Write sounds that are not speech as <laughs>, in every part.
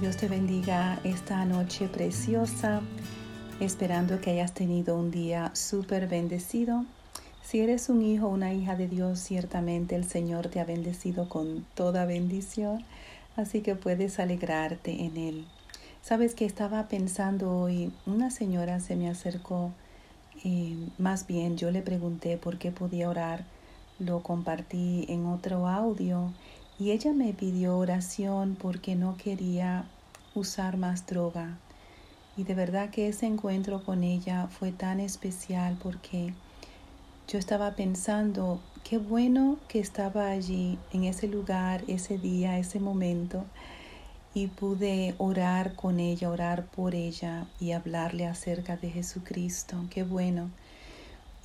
Dios te bendiga esta noche preciosa, esperando que hayas tenido un día súper bendecido. Si eres un hijo o una hija de Dios, ciertamente el Señor te ha bendecido con toda bendición, así que puedes alegrarte en Él. Sabes que estaba pensando hoy, una señora se me acercó, y más bien yo le pregunté por qué podía orar, lo compartí en otro audio y ella me pidió oración porque no quería usar más droga. Y de verdad que ese encuentro con ella fue tan especial porque yo estaba pensando, qué bueno que estaba allí, en ese lugar, ese día, ese momento, y pude orar con ella, orar por ella y hablarle acerca de Jesucristo. Qué bueno.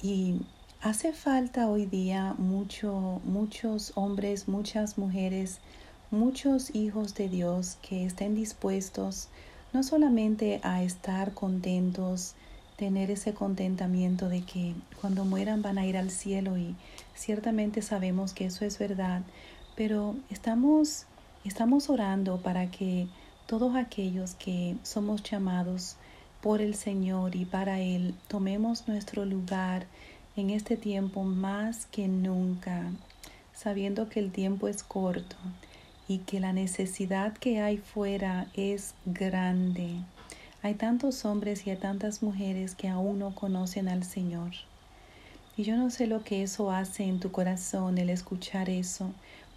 Y Hace falta hoy día mucho, muchos hombres, muchas mujeres, muchos hijos de Dios que estén dispuestos no solamente a estar contentos, tener ese contentamiento de que cuando mueran van a ir al cielo y ciertamente sabemos que eso es verdad, pero estamos, estamos orando para que todos aquellos que somos llamados por el Señor y para Él tomemos nuestro lugar en este tiempo más que nunca, sabiendo que el tiempo es corto y que la necesidad que hay fuera es grande. Hay tantos hombres y hay tantas mujeres que aún no conocen al Señor. Y yo no sé lo que eso hace en tu corazón, el escuchar eso,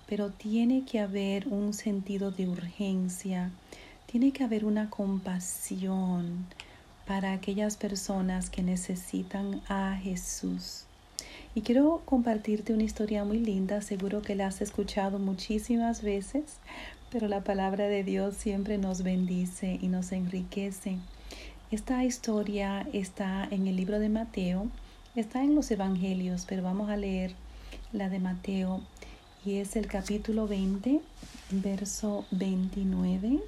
pero tiene que haber un sentido de urgencia, tiene que haber una compasión, para aquellas personas que necesitan a Jesús. Y quiero compartirte una historia muy linda, seguro que la has escuchado muchísimas veces, pero la palabra de Dios siempre nos bendice y nos enriquece. Esta historia está en el libro de Mateo, está en los Evangelios, pero vamos a leer la de Mateo y es el capítulo 20, verso 29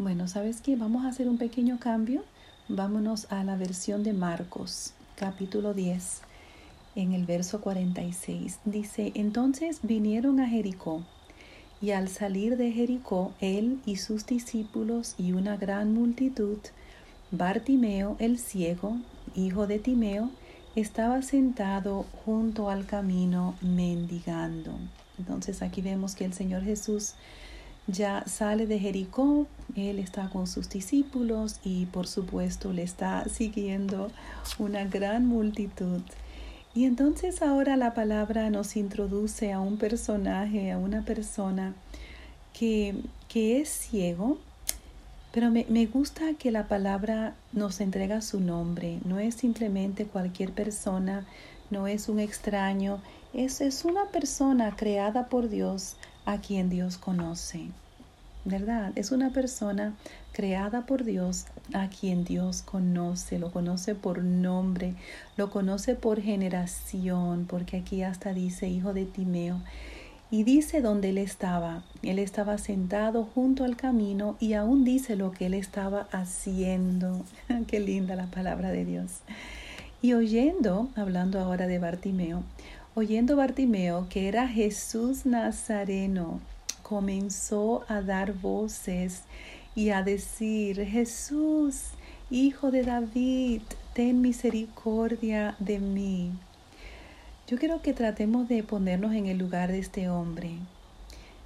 Bueno, ¿sabes qué? Vamos a hacer un pequeño cambio. Vámonos a la versión de Marcos, capítulo 10, en el verso 46. Dice, entonces vinieron a Jericó, y al salir de Jericó, él y sus discípulos y una gran multitud, Bartimeo el ciego, hijo de Timeo, estaba sentado junto al camino mendigando. Entonces aquí vemos que el Señor Jesús ya sale de Jericó, él está con sus discípulos y por supuesto le está siguiendo una gran multitud. Y entonces ahora la palabra nos introduce a un personaje, a una persona que, que es ciego, pero me, me, gusta que la palabra nos entrega su nombre, no es simplemente cualquier persona, no es un extraño, es, es una persona creada por Dios a quien Dios conoce. ¿Verdad? Es una persona creada por Dios a quien Dios conoce, lo conoce por nombre, lo conoce por generación, porque aquí hasta dice hijo de Timeo. Y dice dónde él estaba. Él estaba sentado junto al camino y aún dice lo que él estaba haciendo. <laughs> Qué linda la palabra de Dios. Y oyendo, hablando ahora de Bartimeo, oyendo Bartimeo que era Jesús Nazareno, comenzó a dar voces y a decir, Jesús, Hijo de David, ten misericordia de mí. Yo quiero que tratemos de ponernos en el lugar de este hombre.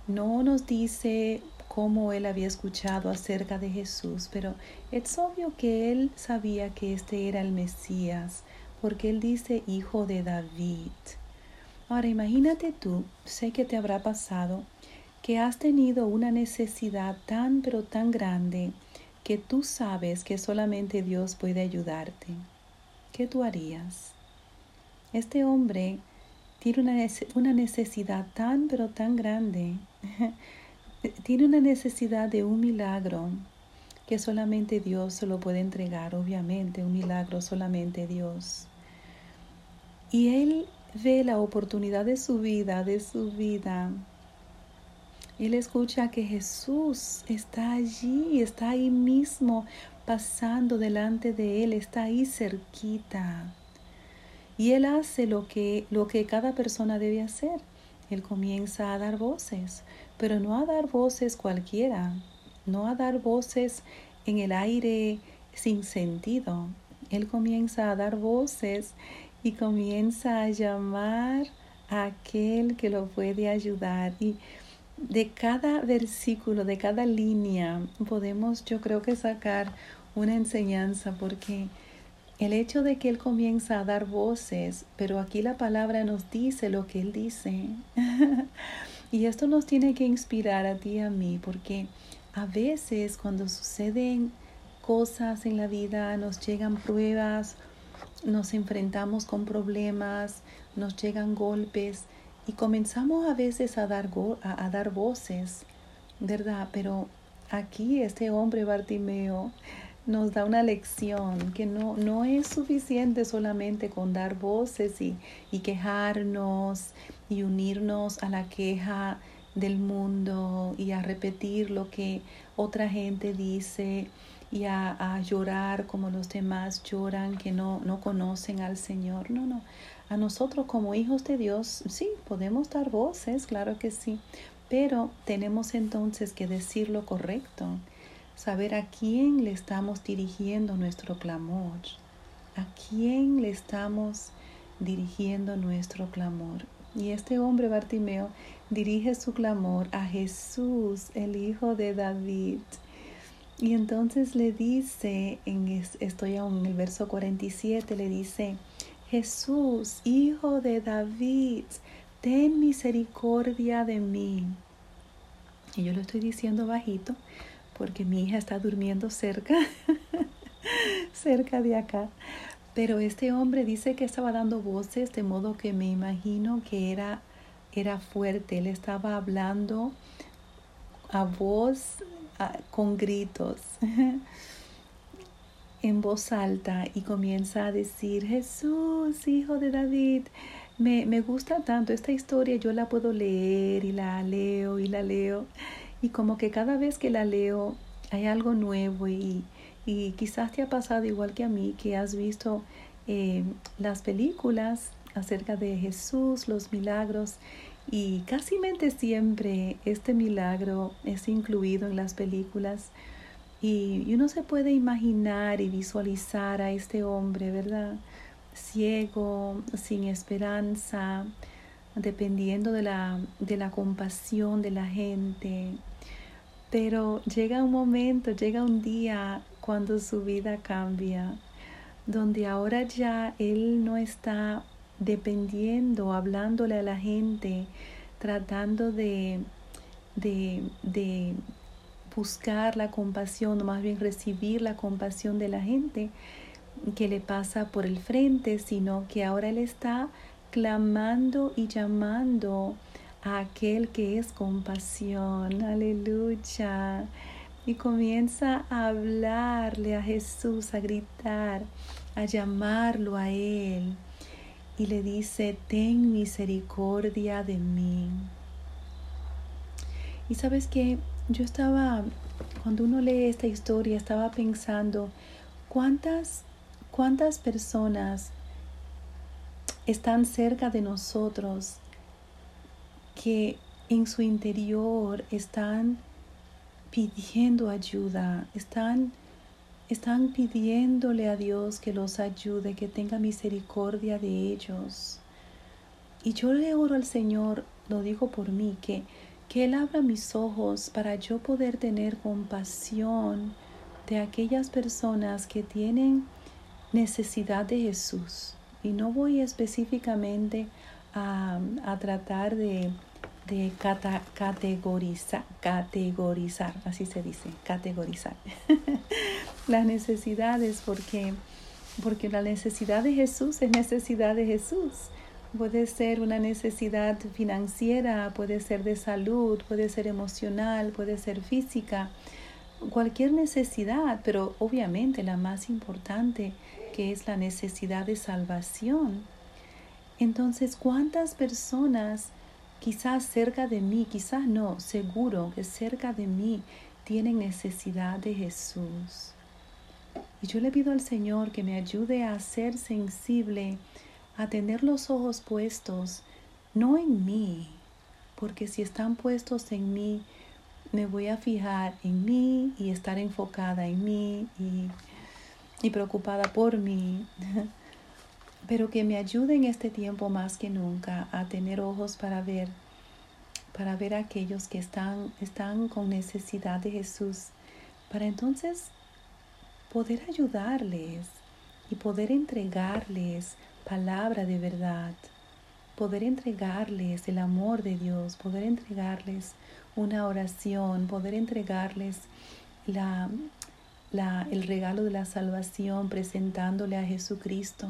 No nos dice cómo él había escuchado acerca de Jesús, pero es obvio que él sabía que este era el Mesías, porque él dice hijo de David. Ahora imagínate tú, sé que te habrá pasado, que has tenido una necesidad tan pero tan grande que tú sabes que solamente Dios puede ayudarte. ¿Qué tú harías? Este hombre tiene una, necesidad tan pero tan grande <laughs> tiene una necesidad de un milagro que solamente Dios se lo puede entregar, obviamente, un milagro solamente Dios. Y él ve la oportunidad de su vida, de su vida. Él escucha que Jesús está allí, está ahí mismo, pasando delante de él, está ahí cerquita. Y él hace lo que, lo que cada persona debe hacer. Él comienza a dar voces, pero no a dar voces cualquiera, no a dar voces en el aire sin sentido. Él comienza a dar voces y comienza a llamar a aquel que lo puede ayudar. Y de cada versículo, de cada línea, podemos yo creo que sacar una enseñanza porque el hecho de que Él comienza a dar voces, pero aquí la palabra nos dice lo que Él dice. <laughs> y esto nos tiene que inspirar a ti y a mí, porque a veces cuando suceden cosas en la vida, nos llegan pruebas, nos enfrentamos con problemas, nos llegan golpes y comenzamos a veces a dar, a, dar voces, ¿verdad? Pero aquí este hombre Bartimeo nos da una lección que no, no es suficiente solamente con dar voces y, y quejarnos y unirnos a la queja del mundo y a repetir lo que otra gente dice y a, llorar como los demás lloran que no, no conocen al Señor. No, no. A nosotros como hijos de Dios, sí, podemos dar voces, claro que sí, pero tenemos entonces que decir lo correcto saber a quién le estamos dirigiendo nuestro clamor, a quién le estamos dirigiendo nuestro clamor. Y este hombre Bartimeo dirige su clamor a Jesús, el hijo de David. Y entonces le dice, en, estoy aún en el verso 47, le dice, Jesús, hijo de David, ten misericordia de mí. Y yo lo estoy diciendo bajito porque mi hija está durmiendo cerca, <laughs> cerca de acá. Pero este hombre dice que estaba dando voces, de modo que me imagino que era, era fuerte. Él estaba hablando a voz, con gritos, <laughs> en voz alta, y comienza a decir, Jesús, hijo de David. Me, me gusta tanto esta historia, yo la puedo leer y la leo y la leo. Y como que cada vez que la leo hay algo nuevo y, y quizás te ha pasado igual que a mí, que has visto eh, las películas acerca de Jesús, los milagros, y casi siempre este milagro es incluido en las películas. Y, y uno se puede imaginar y visualizar a este hombre, ¿verdad? Ciego, sin esperanza, dependiendo de la, de la compasión de la gente. Pero llega un momento, llega un día cuando su vida cambia, donde ahora ya él no está dependiendo, hablándole a la gente, tratando de, de, de buscar la compasión, o más bien recibir la compasión de la gente que le pasa por el frente, sino que ahora él está clamando y llamando a aquel que es compasión. Aleluya. Y comienza a hablarle a Jesús, a gritar, a llamarlo a Él. Y le dice, ten misericordia de mí. Y sabes que yo estaba, cuando uno lee esta historia, estaba pensando, ¿cuántas, cuántas personas están cerca de nosotros, que en su interior están pidiendo ayuda, están, están pidiéndole a Dios que los ayude, que tenga misericordia de ellos. Y yo le oro al Señor, lo digo por mí, que, que Él abra mis ojos para yo poder tener compasión de aquellas personas que tienen necesidad de Jesús y no voy específicamente a, tratar de, categorizar, categorizar, así se dice, categorizar <laughs> las necesidades porque, porque la necesidad de Jesús es necesidad de Jesús. Puede ser una necesidad financiera, puede ser de salud, puede ser emocional, puede ser física, cualquier necesidad, pero obviamente la más importante que es la necesidad de salvación. Entonces, ¿cuántas personas quizás cerca de mí, quizás no, seguro que cerca de mí tienen necesidad de Jesús? Y yo le pido al Señor que me ayude a ser sensible, a tener los ojos puestos, no en mí, porque si están puestos en mí, me voy a fijar en mí y estar enfocada en mí y, y preocupada por mí. <laughs> Pero que me ayude en este tiempo más que nunca a tener ojos para ver, para ver a aquellos que están, están con necesidad de Jesús, para entonces poder ayudarles y poder entregarles palabra de verdad, poder entregarles el amor de Dios, poder entregarles una oración, poder entregarles la, la, el regalo de la salvación presentándole a Jesucristo,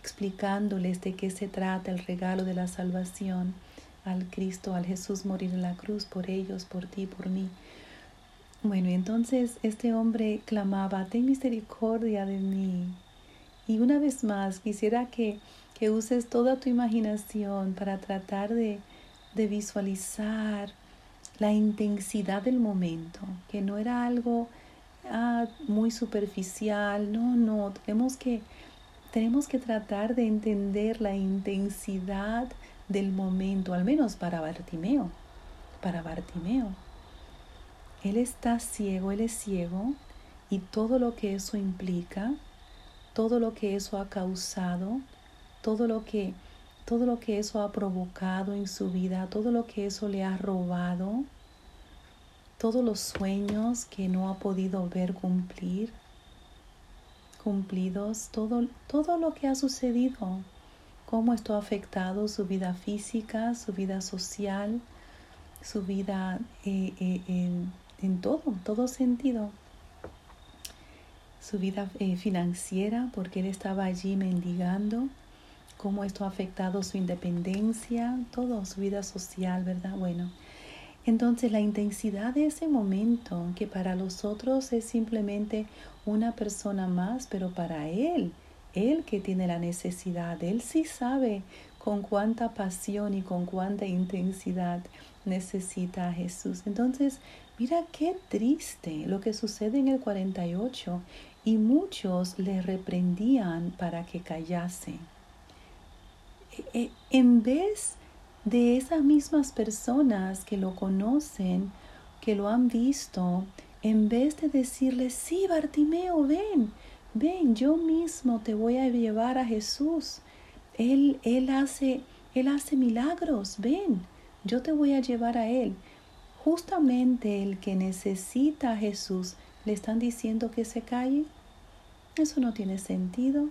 explicándoles de qué se trata el regalo de la salvación al Cristo, al Jesús morir en la cruz por ellos, por ti, por mí. Bueno, entonces este hombre clamaba, ten misericordia de mí. Y una vez más, quisiera que, que uses toda tu imaginación para tratar de, de visualizar la intensidad del momento, que no era algo ah, muy superficial, no, no, tenemos que, tenemos que tratar de entender la intensidad del momento, al menos para Bartimeo, para Bartimeo. Él está ciego, él es ciego y todo lo que eso implica, todo lo que eso ha causado, todo lo que todo lo que eso ha provocado en su vida, todo lo que eso le ha robado, todos los sueños que no ha podido ver cumplir, cumplidos, todo, todo lo que ha sucedido, cómo esto ha afectado su vida física, su vida social, su vida eh, eh, en, todo sentido. Su vida eh, financiera, porque él estaba allí mendigando, cómo esto ha afectado su independencia, todo, su vida social, ¿verdad? Bueno, entonces la intensidad de ese momento, que para los otros es simplemente una persona más, pero para él, él que tiene la necesidad, él sí sabe con cuánta pasión y con cuánta intensidad necesita a Jesús. Entonces, mira qué triste lo que sucede en el 48 y muchos le reprendían para que callase. E, e, en vez de esas mismas personas que lo conocen, que lo han visto, en vez de decirle, sí, Bartimeo, ven, ven, yo mismo te voy a llevar a Jesús. Él, él, hace, él hace milagros, ven, yo te voy a llevar a Él. Justamente el que necesita a Jesús, le están diciendo que se calle. Eso no tiene sentido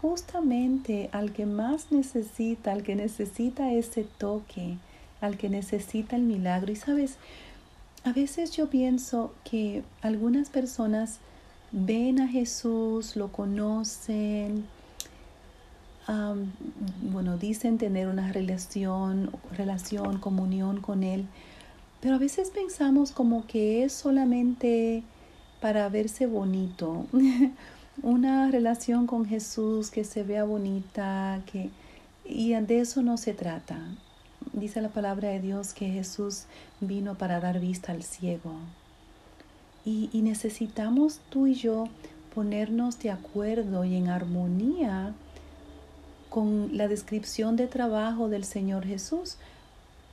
justamente al que más necesita, al que necesita ese toque, al que necesita el milagro. Y sabes, a veces yo pienso que algunas personas ven a Jesús, lo conocen, bueno, dicen tener una relación, relación, comunión con Él, pero a veces pensamos como que es solamente para verse bonito. <laughs> una relación con Jesús que se vea bonita, que y de eso no se trata. Dice la palabra de Dios que Jesús vino para dar vista al ciego. Y, y necesitamos tú y yo ponernos de acuerdo y en armonía con la descripción de trabajo del Señor Jesús.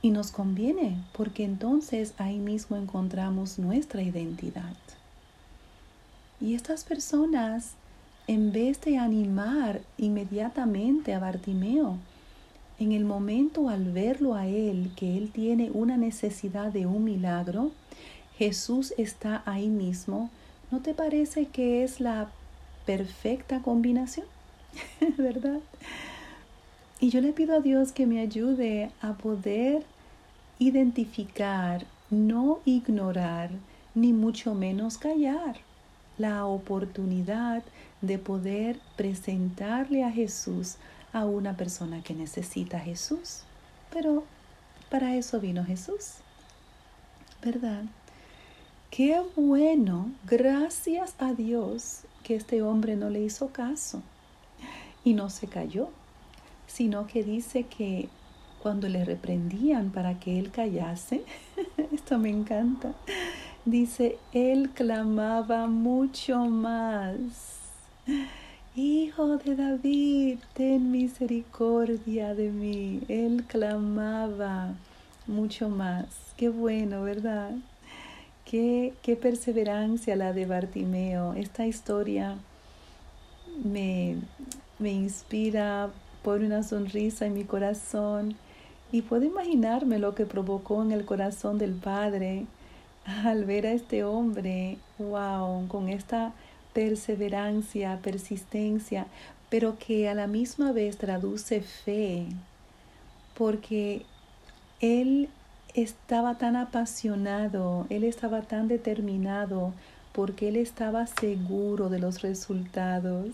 Y nos conviene, porque entonces ahí mismo encontramos nuestra identidad. Y estas personas, en vez de animar inmediatamente a Bartimeo, en el momento al verlo a él, que él tiene una necesidad de un milagro, Jesús está ahí mismo, ¿no te parece que es la perfecta combinación? <laughs> ¿Verdad? Y yo le pido a Dios que me ayude a poder identificar, no ignorar, ni mucho menos callar la oportunidad de poder presentarle a Jesús a una persona que necesita a Jesús. Pero para eso vino Jesús, ¿verdad? Qué bueno, gracias a Dios que este hombre no le hizo caso y no se cayó, sino que dice que cuando le reprendían para que él callase, <laughs> esto me encanta, Dice, él clamaba mucho más. Hijo de David, ten misericordia de mí. Él clamaba mucho más. Qué bueno, ¿verdad? Qué, qué perseverancia la de Bartimeo. Esta historia me, me inspira, por una sonrisa en mi corazón y puedo imaginarme lo que provocó en el corazón del Padre al ver a este hombre, wow, con esta perseverancia, persistencia, pero que a la misma vez traduce fe, porque él estaba tan apasionado, él estaba tan determinado, porque él estaba seguro de los resultados.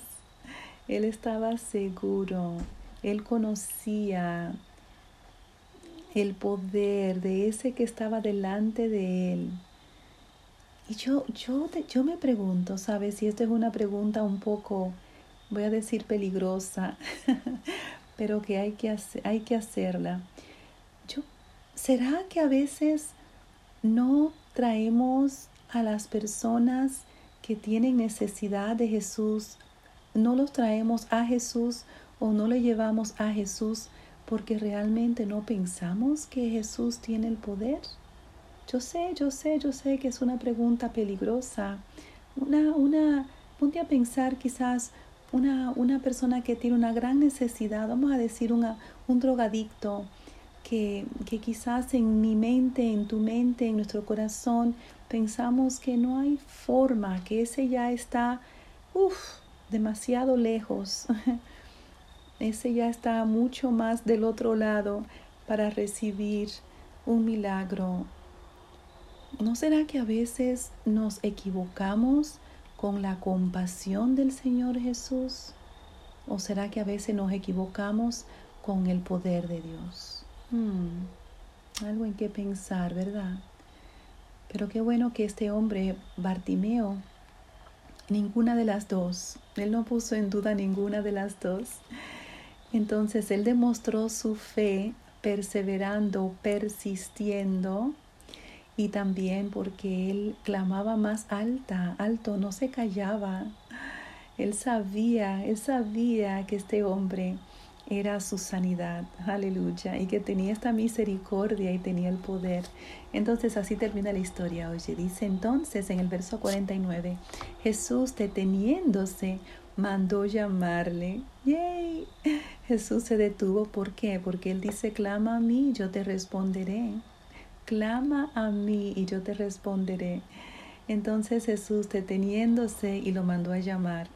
Él estaba seguro, él conocía el poder de ese que estaba delante de él. Y yo, yo, yo me pregunto, ¿sabes? Si esta es una pregunta un poco, voy a decir peligrosa, <laughs> pero que hay que, hay que hacerla. Yo, ¿Será que a veces no traemos a las personas que tienen necesidad de Jesús, no los traemos a Jesús o no le llevamos a Jesús porque realmente no pensamos que Jesús tiene el poder? Yo sé, yo sé, yo sé que es una pregunta peligrosa. Una, una, ponte a pensar quizás una, una persona que tiene una gran necesidad, vamos a decir una, un drogadicto, que, que quizás en mi mente, en tu mente, en nuestro corazón, pensamos que no hay forma, que ese ya está, uff, demasiado lejos. <laughs> Ese ya está mucho más del otro lado para recibir un milagro. ¿No será que a veces nos equivocamos con la compasión del Señor Jesús? ¿O será que a veces nos equivocamos con el poder de Dios? Hmm, algo en qué pensar, ¿verdad? Pero qué bueno que este hombre, Bartimeo, ninguna de las dos, él no puso en duda ninguna de las dos. Entonces él demostró su fe perseverando, persistiendo y también porque él clamaba más alta, alto, no se callaba. Él sabía, él sabía que este hombre era su sanidad, aleluya, y que tenía esta misericordia y tenía el poder. Entonces así termina la historia, oye, dice entonces en el verso 49, Jesús deteniéndose mandó llamarle. ¡Yay! Jesús se detuvo, ¿por qué? Porque él dice, clama a mí, yo te responderé. Clama a mí y yo te responderé. Entonces Jesús deteniéndose y lo mandó a llamar.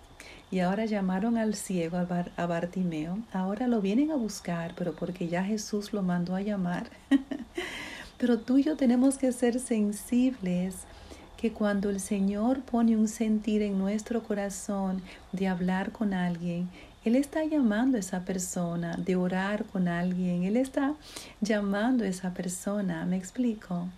Y ahora llamaron al ciego, a, Bartimeo. Ahora lo vienen a buscar, pero porque ya Jesús lo mandó a llamar. <laughs> pero tú y yo tenemos que ser sensibles que cuando el Señor pone un sentir en nuestro corazón de hablar con alguien, Él está llamando a esa persona, de orar con alguien, Él está llamando a esa persona. ¿Me explico?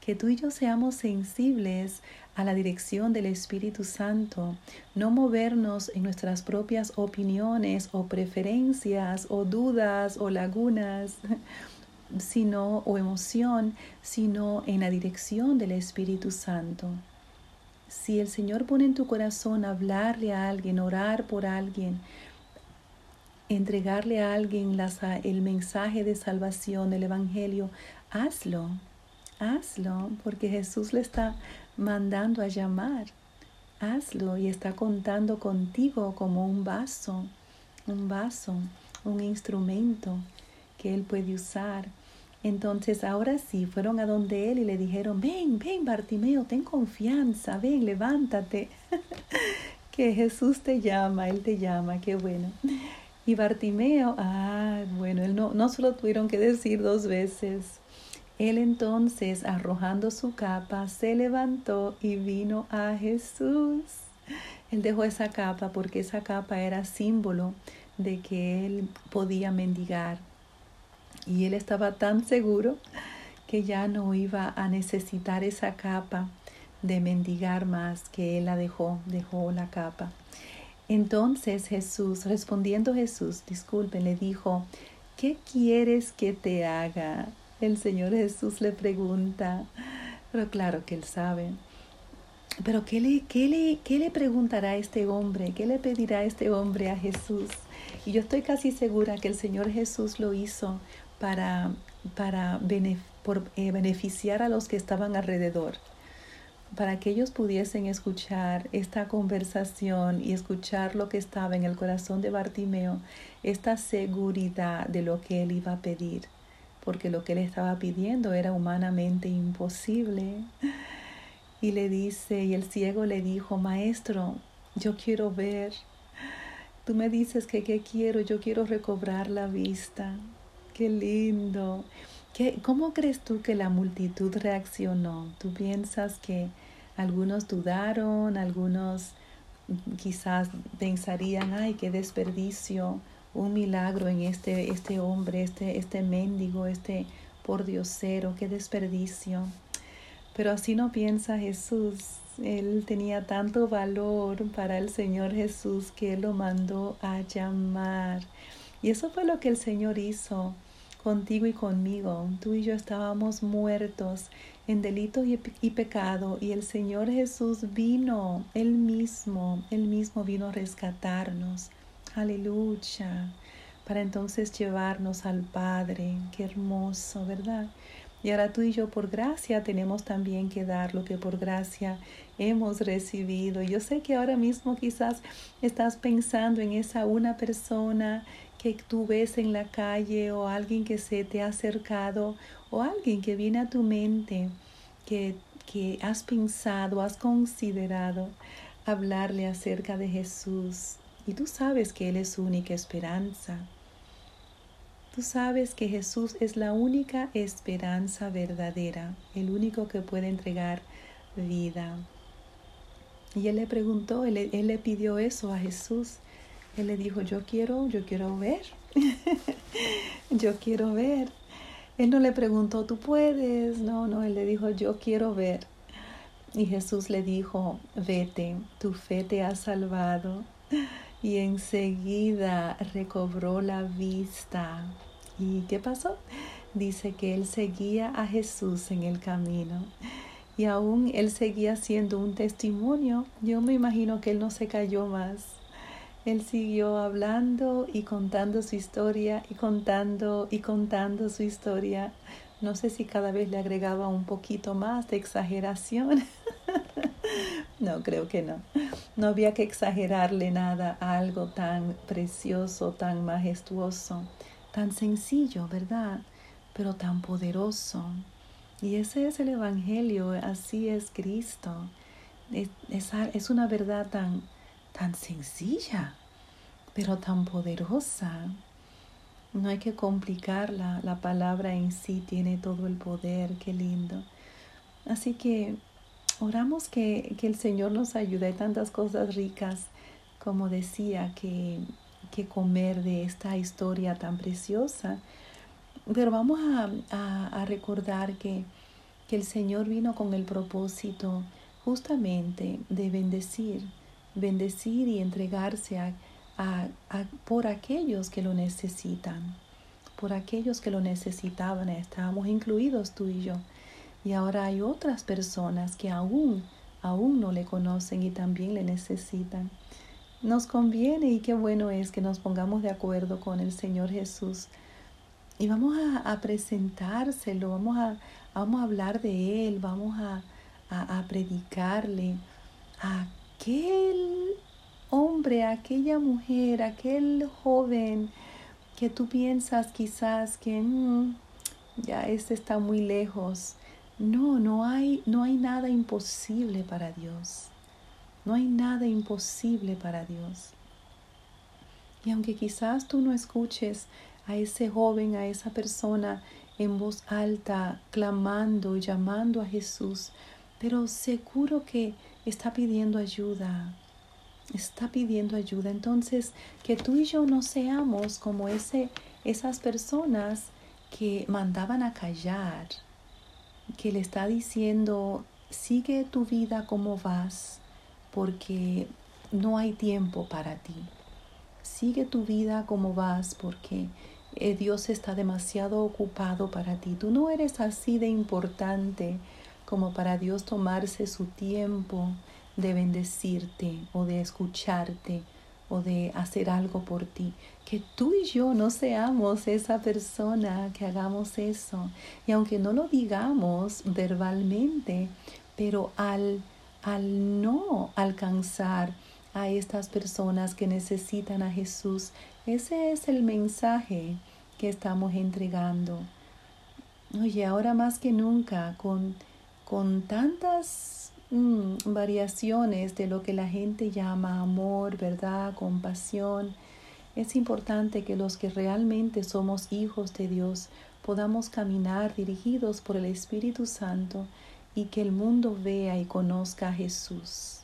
Que tú y yo seamos sensibles a la dirección del Espíritu Santo, no movernos en nuestras propias opiniones o preferencias o dudas o lagunas, <laughs> sino o emoción, sino en la dirección del Espíritu Santo. Si el Señor pone en tu corazón hablarle a alguien, orar por alguien, entregarle a alguien el mensaje de salvación, el Evangelio, hazlo, hazlo, porque Jesús le está mandando a llamar. Hazlo y está contando contigo como un vaso, un vaso, un instrumento que Él puede usar. Entonces ahora sí, fueron a donde Él y le dijeron, ven, ven Bartimeo, ten confianza, ven, levántate, <laughs> que Jesús te llama, Él te llama, qué bueno. Y Bartimeo, ah, bueno, él no, no solo tuvieron que decir dos veces, él entonces, arrojando su capa, se levantó y vino a Jesús. Él dejó esa capa porque esa capa era símbolo de que él podía mendigar. Y él estaba tan seguro que ya no iba a necesitar esa capa de mendigar más, que él la dejó, dejó la capa. Entonces Jesús, respondiendo Jesús, disculpe, le dijo, ¿qué quieres que te haga? El Señor Jesús le pregunta, pero claro que él sabe. Pero ¿qué le, qué, le, ¿qué le preguntará este hombre? ¿Qué le pedirá este hombre a Jesús? Y yo estoy casi segura que el Señor Jesús lo hizo para para eh, beneficiar a los que estaban alrededor, para que ellos pudiesen escuchar esta conversación y escuchar lo que estaba en el corazón de Bartimeo, esta seguridad de lo que él iba a pedir, porque lo que él estaba pidiendo era humanamente imposible. Y le dice, y el ciego le dijo, Maestro, yo quiero ver. Tú me dices que qué quiero, yo quiero recobrar la vista. Qué lindo. ¿Qué, ¿Cómo crees tú que la multitud reaccionó? ¿Tú piensas que algunos dudaron, algunos quizás pensarían, ay, qué desperdicio, un milagro en este, este hombre, este, este mendigo, este pordiosero, qué desperdicio. Pero así no piensa Jesús. Él tenía tanto valor para el Señor Jesús que Él lo mandó a llamar. Y eso fue lo que el Señor hizo contigo y conmigo. Tú y yo estábamos muertos en delito y, y, pecado y el Señor Jesús vino, Él mismo, Él mismo vino a rescatarnos. Aleluya. Para entonces llevarnos al Padre. Qué hermoso, ¿verdad? Y ahora tú y yo por gracia tenemos también que dar lo que por gracia hemos recibido. Yo sé que ahora mismo quizás estás pensando en esa una persona que tú ves en la calle o alguien que se te ha acercado o alguien que viene a tu mente que, que has pensado, has considerado hablarle acerca de Jesús. Y tú sabes que Él es su única esperanza. Tú sabes que Jesús es la única esperanza verdadera, el único que puede entregar vida. Y él le preguntó, él, él, le pidió eso a Jesús. Él le dijo, yo quiero, yo quiero ver. <laughs> yo quiero ver. Él no le preguntó, tú puedes. No, no, él le dijo, yo quiero ver. Y Jesús le dijo, vete, tu fe te ha salvado y enseguida recobró la vista. ¿Y qué pasó? Dice que él seguía a Jesús en el camino y aún él seguía siendo un testimonio. Yo me imagino que él no se cayó más. Él siguió hablando y contando su historia y contando y contando su historia. No sé si cada vez le agregaba un poquito más de exageración. <laughs> no, creo que no. No había que exagerarle nada a algo tan precioso, tan majestuoso, tan sencillo, ¿verdad? Pero tan poderoso. Y ese es el Evangelio, así es Cristo. Es, una verdad tan, tan sencilla, pero tan poderosa. No hay que complicarla, la palabra en sí tiene todo el poder, qué lindo. Así que Oramos que, el Señor nos ayude. Hay tantas cosas ricas, como decía, que, que comer de esta historia tan preciosa. Pero vamos a, recordar que, que, el Señor vino con el propósito justamente de bendecir, bendecir y entregarse a, por aquellos que lo necesitan, por aquellos que lo necesitaban. Estábamos incluidos tú y yo. Y ahora hay otras personas que aún, aún no le conocen y también le necesitan. Nos conviene y qué bueno es que nos pongamos de acuerdo con el Señor Jesús y vamos a, presentárselo, vamos a, vamos a hablar de Él, vamos a, a, predicarle a aquel hombre, aquella mujer, aquel joven que tú piensas quizás que mm, ya este está muy lejos no, no hay, no hay nada imposible para Dios. No hay nada imposible para Dios. Y aunque quizás tú no escuches a ese joven, a esa persona en voz alta, clamando y llamando a Jesús, pero seguro que está pidiendo ayuda, está pidiendo ayuda. Entonces, que tú y yo no seamos como ese, esas personas que mandaban a callar, que le está diciendo, sigue tu vida como vas, porque no hay tiempo para ti. Sigue tu vida como vas, porque eh, Dios está demasiado ocupado para ti. Tú no eres así de importante como para Dios tomarse su tiempo de bendecirte o de escucharte o de hacer algo por ti. Que tú y yo no seamos esa persona que hagamos eso. Y aunque no lo digamos verbalmente, pero al, al no alcanzar a estas personas que necesitan a Jesús, ese es el mensaje que estamos entregando. Oye, ahora más que nunca, con, con tantas mm, variaciones de lo que la gente llama amor, verdad, compasión, es importante que los que realmente somos hijos de Dios podamos caminar dirigidos por el Espíritu Santo y que el mundo vea y conozca a Jesús.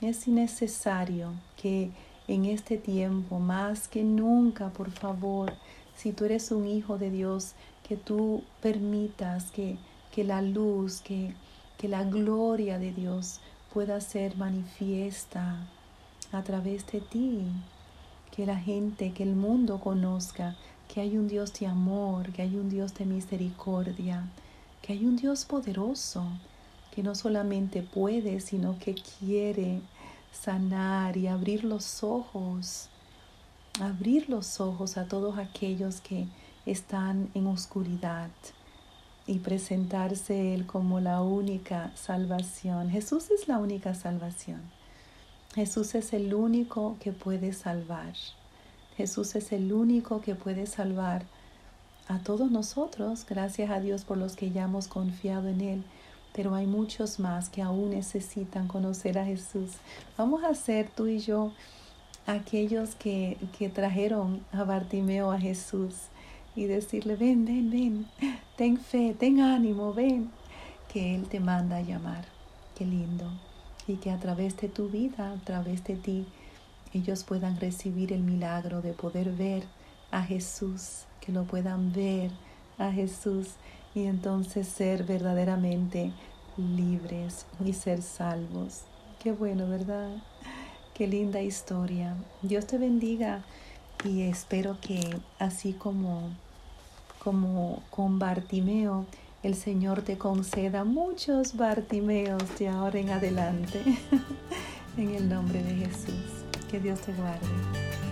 Es necesario que en este tiempo, más que nunca, por favor, si tú eres un hijo de Dios, que tú permitas que, que la luz, que, que la gloria de Dios pueda ser manifiesta a través de ti. Que la gente, que el mundo conozca que hay un Dios de amor, que hay un Dios de misericordia, que hay un Dios poderoso, que no solamente puede, sino que quiere sanar y abrir los ojos abrir los ojos a todos aquellos que están en oscuridad y presentarse Él como la única salvación. Jesús es la única salvación. Jesús es el único que puede salvar. Jesús es el único que puede salvar a todos nosotros, gracias a Dios por los que ya hemos confiado en Él, pero hay muchos más que aún necesitan conocer a Jesús. Vamos a ser tú y yo aquellos que, que trajeron a Bartimeo a Jesús y decirle, ven, ven, ven, ten fe, ten ánimo, ven, que Él te manda a llamar. Qué lindo. Y que a través de tu vida, a través de ti, ellos puedan recibir el milagro de poder ver a Jesús, que lo puedan ver a Jesús y entonces ser verdaderamente libres y ser salvos. Qué bueno, ¿verdad? Qué linda historia. Dios te bendiga y espero que así como, como con Bartimeo, el Señor te conceda muchos Bartimeos de ahora en adelante. <laughs> en el nombre de Jesús. Que Dios te guarde.